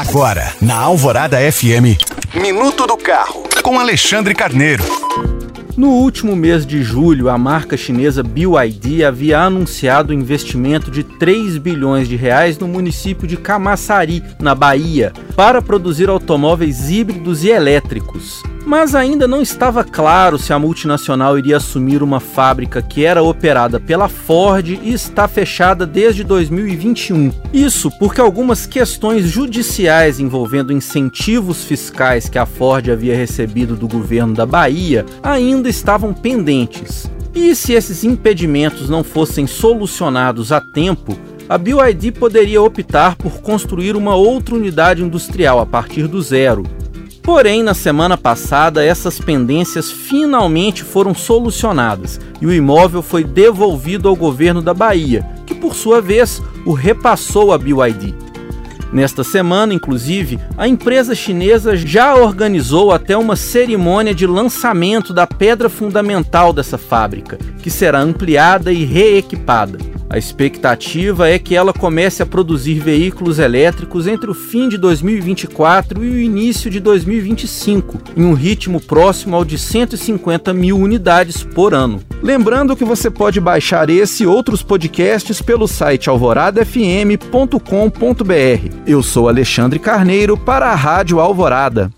Agora, na Alvorada FM, Minuto do Carro, com Alexandre Carneiro. No último mês de julho, a marca chinesa BYD havia anunciado um investimento de 3 bilhões de reais no município de Camaçari, na Bahia, para produzir automóveis híbridos e elétricos. Mas ainda não estava claro se a multinacional iria assumir uma fábrica que era operada pela Ford e está fechada desde 2021. Isso porque algumas questões judiciais envolvendo incentivos fiscais que a Ford havia recebido do governo da Bahia ainda estavam pendentes. E se esses impedimentos não fossem solucionados a tempo, a BYD poderia optar por construir uma outra unidade industrial a partir do zero, Porém, na semana passada, essas pendências finalmente foram solucionadas e o imóvel foi devolvido ao governo da Bahia, que por sua vez o repassou à BYD. Nesta semana, inclusive, a empresa chinesa já organizou até uma cerimônia de lançamento da pedra fundamental dessa fábrica, que será ampliada e reequipada. A expectativa é que ela comece a produzir veículos elétricos entre o fim de 2024 e o início de 2025, em um ritmo próximo ao de 150 mil unidades por ano. Lembrando que você pode baixar esse e outros podcasts pelo site alvoradafm.com.br. Eu sou Alexandre Carneiro para a Rádio Alvorada.